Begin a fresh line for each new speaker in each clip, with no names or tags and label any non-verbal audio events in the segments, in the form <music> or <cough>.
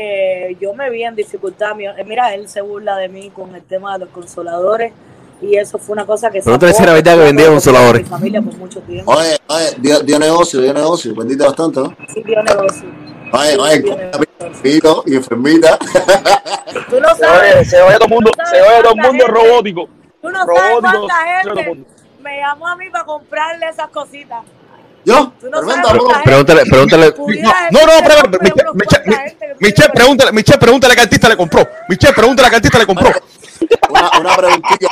eh, yo me vi en dificultad. Mi- eh, Mira, él se burla de mí con el tema de los consoladores y eso fue una cosa que...
Si era verdad que vendía
mi
consoladores.
familia por mucho tiempo.
Oye, oye, dio, dio negocio, dio negocio, vendiste bastante, ¿no?
Sí, dio negocio.
Oye,
Sí,
oye, y enfermita.
Tú no
Se oye,
sabes,
se oye todo el mundo,
no
se
sabes
oye todo el
cuánta
mundo
gente-
robótico.
Tú no sabes
Robótico,
cuánta
todo el
gente me llamó a mí para comprarle esas cositas.
Yo,
no
Pregúntale, pregúntale.
No, no,
unos
Michelle,
que
pregúntale, Michelle, pregúntale qué artista le compró. Michelle, pregúntale qué artista le compró.
Una, una preguntilla.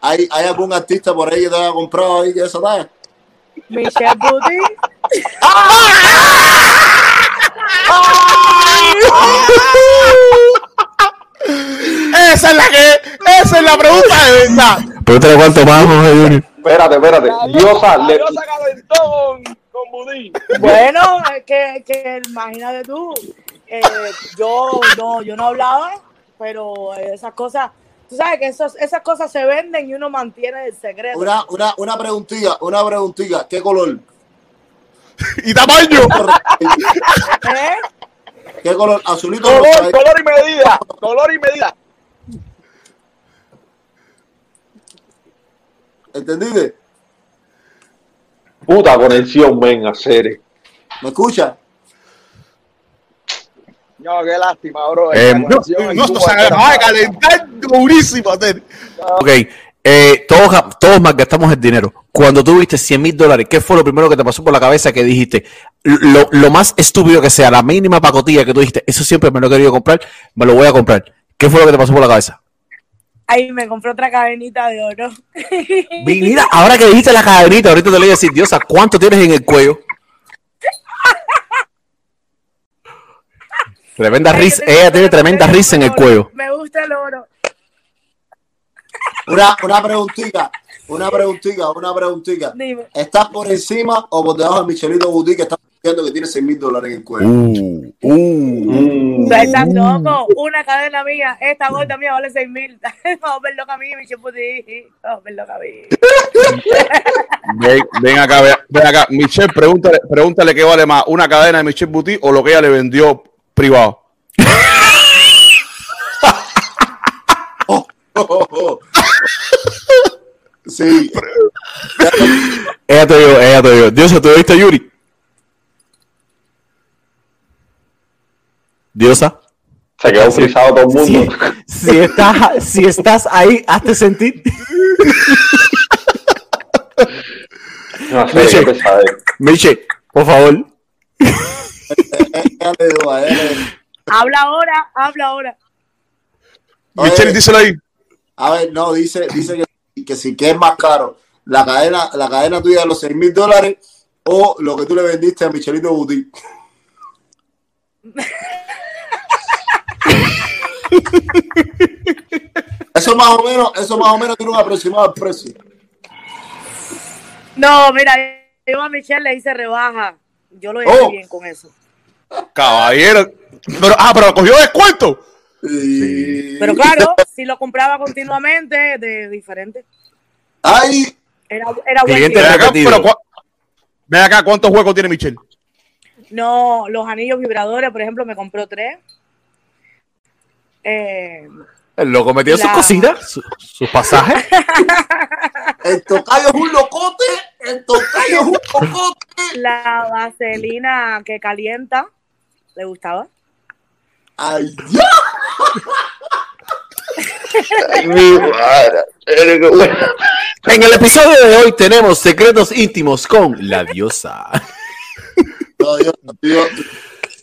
¿Hay, ¿Hay algún artista por ahí que te haya comprado ahí que eso da?
Michelle Boutique.
Esa es la que, esa es la pregunta de verdad.
Pregúntale cuánto más, Junior.
Espérate, espérate.
La
Diosa,
la
le,
diosa calentó con, con budín.
Bueno, es que, que imagínate tú, eh, yo no, yo no hablaba, pero esas cosas, tú sabes que esos, esas cosas se venden y uno mantiene el secreto.
Una, una, una preguntilla, una preguntilla. ¿Qué color?
Y tamaño.
¿Eh?
¿Qué color? Azulito
color y medida. Color y medida.
¿Entendiste?
puta conexión, men, a serie.
¿Me escucha?
No, qué lástima, bro.
Eh, no, no, se acaba de calentar durísimo.
Ok, eh, todos, todos malgastamos el dinero. Cuando tú viste 100 mil dólares, ¿qué fue lo primero que te pasó por la cabeza que dijiste? Lo, lo más estúpido que sea, la mínima pacotilla que tú dijiste, eso siempre me lo he querido comprar, me lo voy a comprar. ¿Qué fue lo que te pasó por la cabeza?
Ahí me compré otra cadenita de oro. <laughs>
Mira, ahora que dijiste la cadenita, ahorita te le voy a decir, Diosa, ¿cuánto tienes en el cuello? <laughs> Tremenda risa, ella tiene tremenda risa en el cuello.
Me gusta el oro.
Una, una preguntita, una preguntita, una preguntita.
Dime.
¿Estás por encima o por debajo de Michelito Boutique que está diciendo que tiene 6 mil dólares en el cuello?
Uh, uh.
Mm.
Tú estás loco. Una cadena mía, esta gorda mía vale 6 mil. <laughs> Vamos a ver loca a mí, Michelle Boutique. Vamos a ver loca a mí. <laughs>
Ven, ven acá, ven, acá. Michelle, pregúntale, pregúntale qué vale más, una cadena de Michelle Boutique o lo que ella le vendió privado.
Oh, oh, oh. Sí.
Ella te dio, ella te dio. Diosa, ¿tú viste a Yuri? Diosa.
Se quedó frisado todo el mundo. <laughs>
si estás, si estás ahí, hazte sentir. <laughs>
No sé, qué pesadez.
Miche, por favor. <laughs>
Habla ahora, habla ahora.
Michelle, díselo ahí.
A ver, no, dice, dice que, que si que es más caro la cadena, la cadena tuya de los 6 mil dólares o lo que tú le vendiste a Michelito Boutique. Eso más o menos, eso más o menos tiene un aproximado al precio.
No, mira, yo a Michelle le hice rebaja. Yo lo llevé
Oh.
bien con eso.
Caballero. Pero, ah, pero cogió descuento.
Y...
Pero claro, si lo compraba continuamente, de diferente.
Ay,
Era, era buen
Cliente
Ven
deal.
acá, pero ven acá, ¿cuántos juegos tiene Michelle?
No, los anillos vibradores, por ejemplo, me compró tres. Eh,
El loco metió sus
La-
cositas, su- sus pasajes. <laughs>
el tocayo es un locote, el tocayo es un locote.
la vaselina que calienta, ¿le gustaba?
Ay, ya.
Mi madre.
En el episodio de hoy tenemos secretos íntimos con la diosa.
No, Dios, Dios,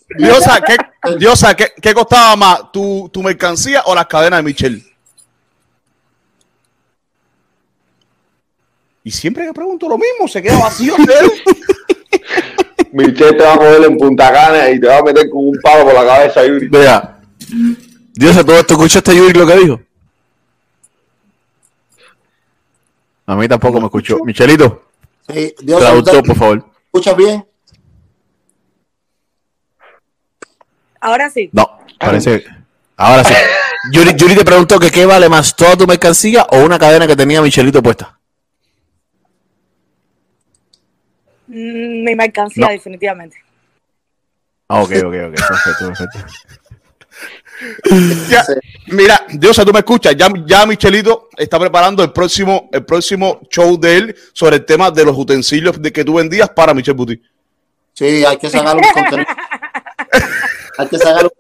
Diosa, ¿qué, Diosa, ¿qué, qué costaba más? ¿Tu, ¿Tu mercancía o las cadenas de Michelle? Y siempre que pregunto lo mismo, se queda vacío. ¿eh? <laughs>
Michelle te va a joder en Punta Cana y te va a meter con un palo por la cabeza, Yuri.
Vea, diosa, ¿todo esto escuchaste Yuri lo que dijo? A mí tampoco me escuchó. Michelito,
Sí, Dios,
traductor,
¿me
por favor.
escuchas bien?
Ahora sí.
No, parece. Ahora sí. Yuri, Yuri te preguntó que qué vale más, toda tu mercancía o una cadena que tenía Michelito puesta.
Mm, Mi mercancía,
No.
definitivamente.
Ah, ok, ok, ok. Perfecto, perfecto.
Ya, mira, Diosa, tú me escuchas. Ya, ya Michelito está preparando el próximo, el próximo show de él sobre el tema de los utensilios de que tú vendías para Michel Buti.
Sí, hay que sacar un contenido. <laughs> hay que sacar un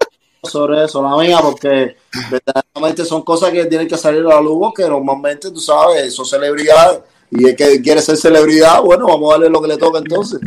sobre eso, la mía, porque verdaderamente son cosas que tienen que salir a la luz, que normalmente, tú sabes, son celebridades. Y el que quiere ser celebridad, bueno, vamos a darle lo que le toca entonces.